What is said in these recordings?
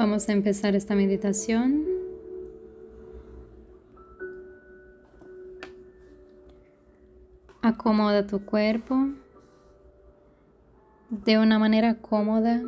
Vamos a empezar esta meditación. Acomoda tu cuerpo de una manera cómoda.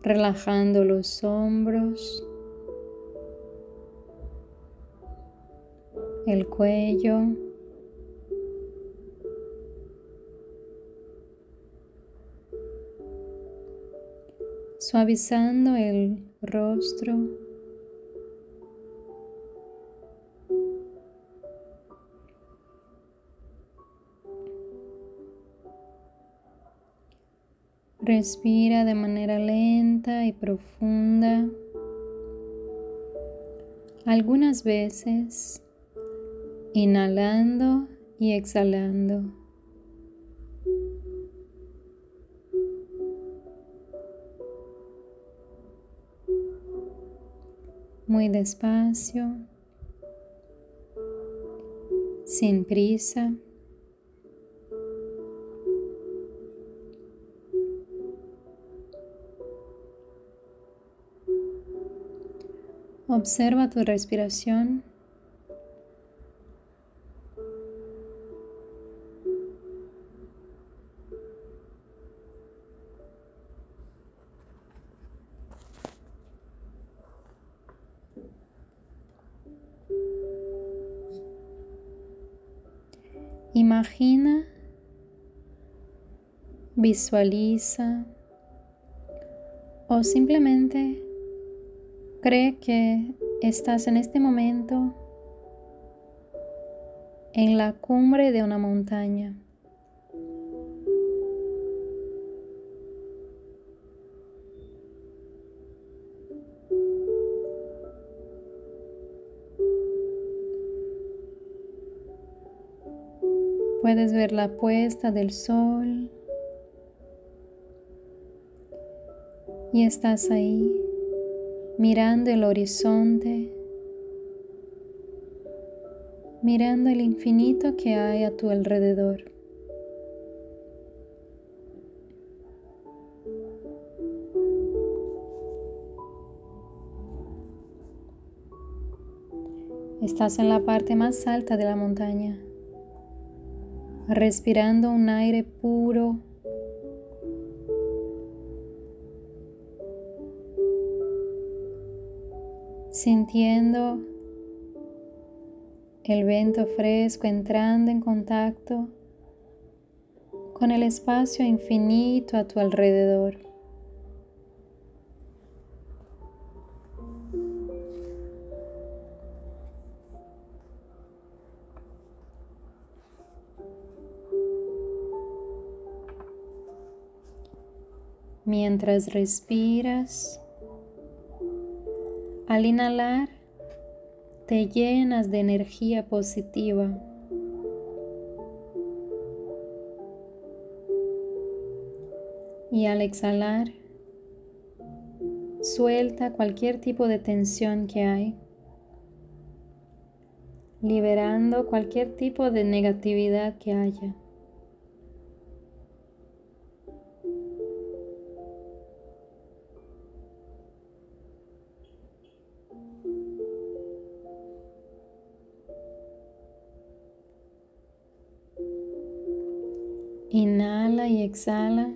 Relajando los hombros, el cuello. Suavizando el rostro. Respira de manera lenta y profunda. Algunas veces inhalando y exhalando. Muy despacio, sin prisa. Observa tu respiración. Visualiza o simplemente cree que estás en este momento en la cumbre de una montaña. Puedes ver la puesta del sol y estás ahí mirando el horizonte, mirando el infinito que hay a tu alrededor. Estás en la parte más alta de la montaña respirando un aire puro. Sintiendo el viento fresco entrando en contacto con el espacio infinito a tu alrededor. Mientras respiras, al inhalar, te llenas de energía positiva. Y al exhalar, suelta cualquier tipo de tensión que hay, liberando cualquier tipo de negatividad que haya. Inhala y exhala,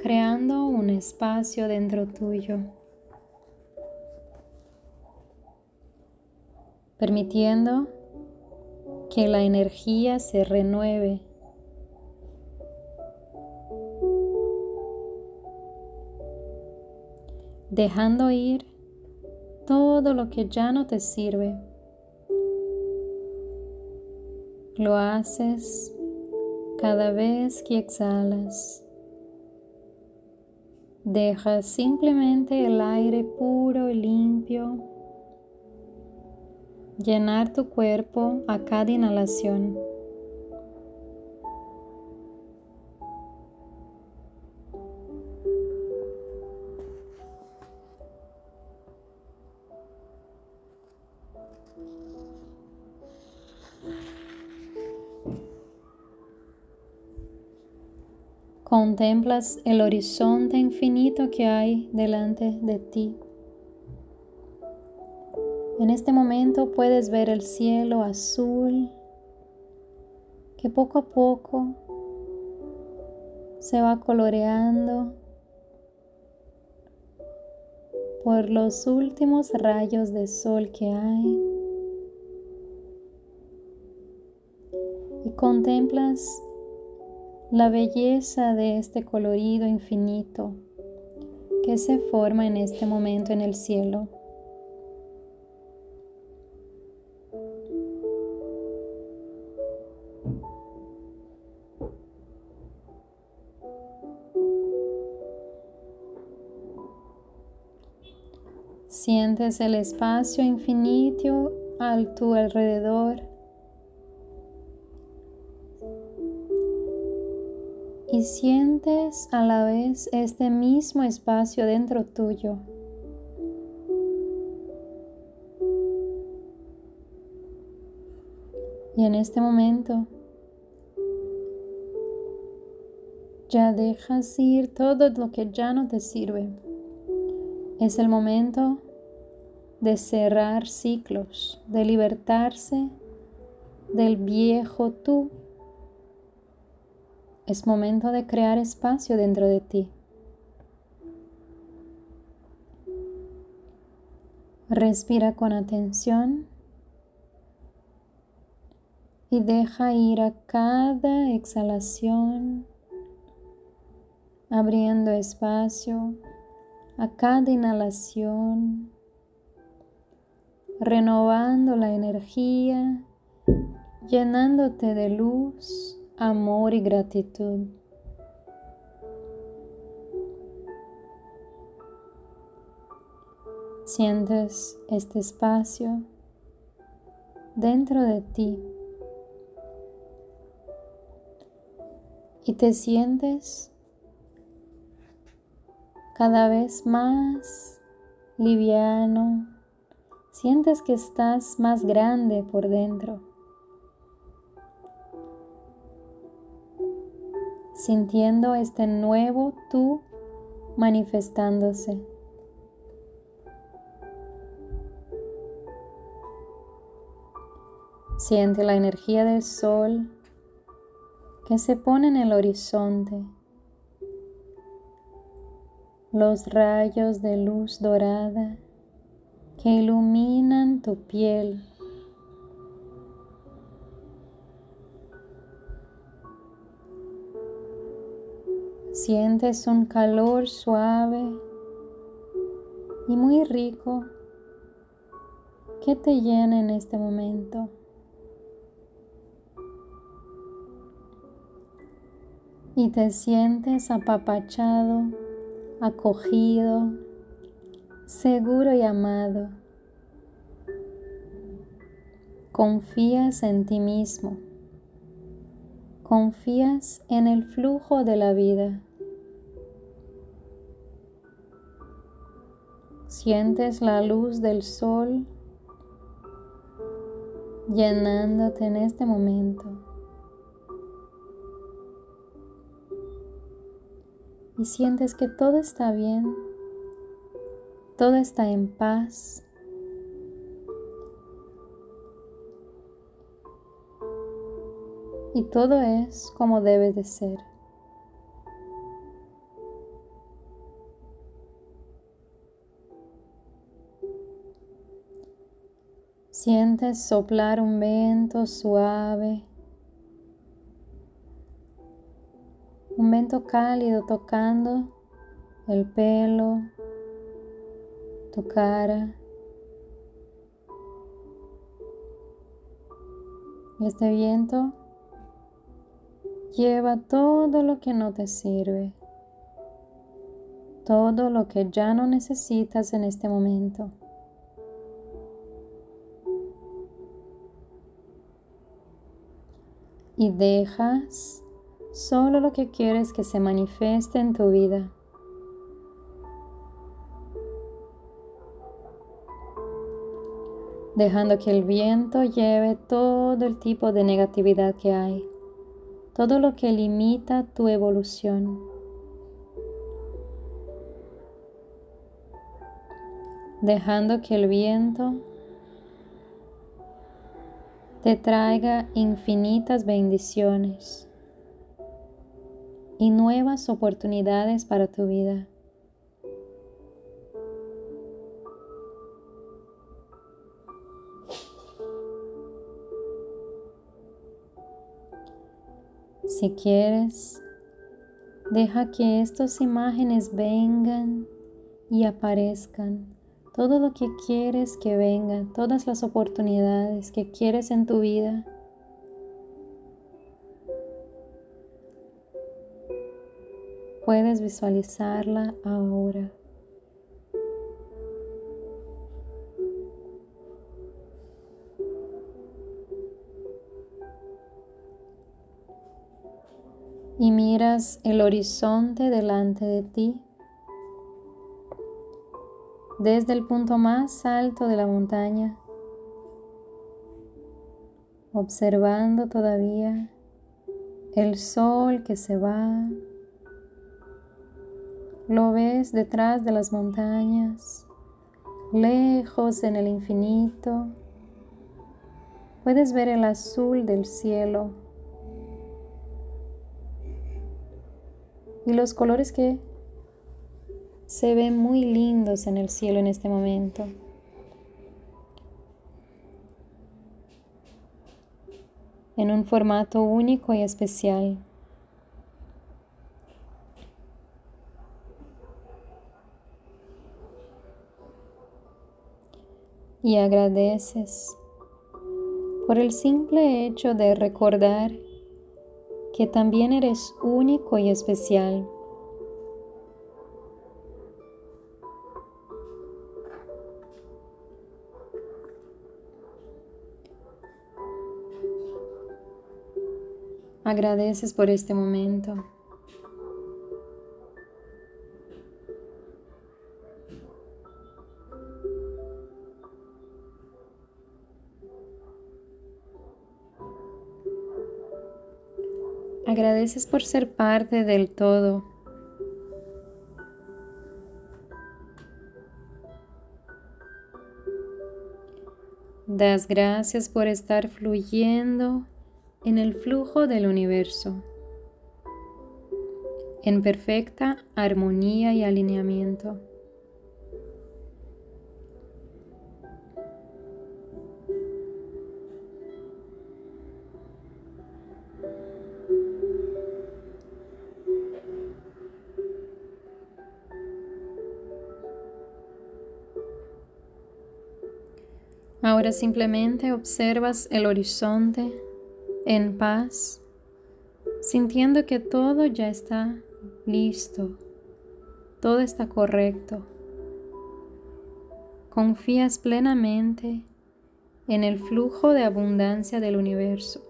creando un espacio dentro tuyo, permitiendo que la energía se renueve. dejando ir todo lo que ya no te sirve. Lo haces cada vez que exhalas. Deja simplemente el aire puro y limpio llenar tu cuerpo a cada inhalación. Contemplas el horizonte infinito que hay delante de ti. En este momento puedes ver el cielo azul que poco a poco se va coloreando por los últimos rayos de sol que hay. Y contemplas la belleza de este colorido infinito que se forma en este momento en el cielo. Sientes el espacio infinito a tu alrededor y sientes a la vez este mismo espacio dentro tuyo. Y en este momento ya dejas ir todo lo que ya no te sirve. Es el momento de cerrar ciclos, de libertarse del viejo tú es momento de crear espacio dentro de ti. Respira con atención y deja ir a cada exhalación, abriendo espacio a cada inhalación, renovando la energía, llenándote de luz amor y gratitud. Sientes este espacio dentro de ti y te sientes cada vez más liviano, sientes que estás más grande por dentro. Sintiendo este nuevo tú manifestándose. Siente la energía del sol que se pone en el horizonte, los rayos de luz dorada que iluminan tu piel Sientes un calor suave y muy rico que te llena en este momento. Y te sientes apapachado, acogido, seguro y amado. Confías en ti mismo. Confías en el flujo de la vida. Sientes la luz del sol llenándote en este momento. Y sientes que todo está bien, todo está en paz. Y todo es como debe de ser. Sientes soplar un viento suave, un viento cálido tocando el pelo, tu cara. Este viento lleva todo lo que no te sirve, todo lo que ya no necesitas en este momento. Y dejas solo lo que quieres que se manifieste en tu vida. Dejando que el viento lleve todo el tipo de negatividad que hay, todo lo que limita tu evolución. Dejando que el viento te traiga infinitas bendiciones y nuevas oportunidades para tu vida. Si quieres, deja que estas imágenes vengan y aparezcan. Todo lo que quieres que venga, todas las oportunidades que quieres en tu vida. Puedes visualizarla ahora. y miras el horizonte delante de ti. Desde el punto más alto de la montaña, observando todavía el sol que se va. Lo ves detrás de las montañas, lejos en el infinito. Puedes ver el azul del cielo y los colores que se ven muy lindos en el cielo en este momento. En un formato único y especial. Y agradeces por el simple hecho de recordar que también eres único y especial. Agradeces por este momento. Agradeces por ser parte del todo. Das gracias por estar fluyendo en el flujo del universo, en perfecta armonía y alineamiento. Ahora simplemente observas el horizonte en paz, sintiendo que todo ya está listo, todo está correcto. Confías plenamente en el flujo de abundancia del universo.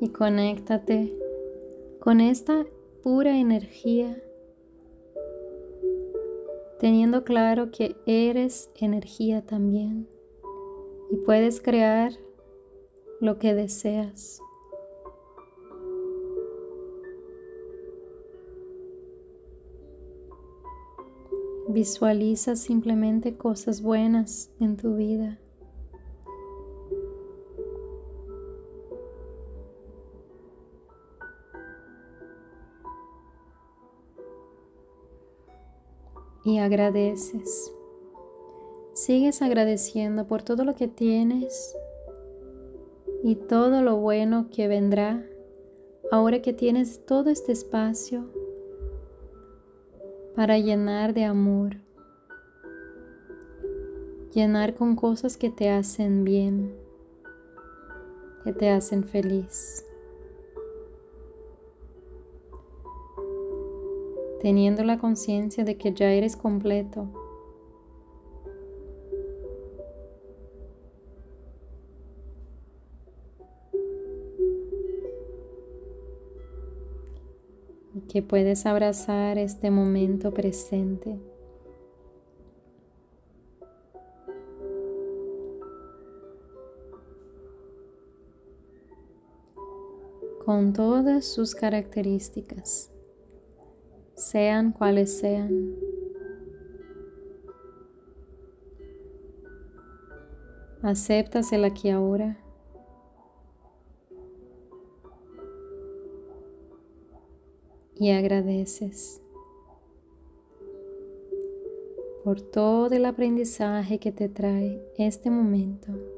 Y conéctate con esta pura energía, teniendo claro que eres energía también y puedes crear lo que deseas. Visualiza simplemente cosas buenas en tu vida. Y agradeces. Sigues agradeciendo por todo lo que tienes y todo lo bueno que vendrá ahora que tienes todo este espacio para llenar de amor, llenar con cosas que te hacen bien, que te hacen feliz. teniendo la conciencia de que ya eres completo. Y que puedes abrazar este momento presente. con todas sus características sean cuales sean. Aceptas el aquí ahora. Y agradeces por todo el aprendizaje que te trae este momento.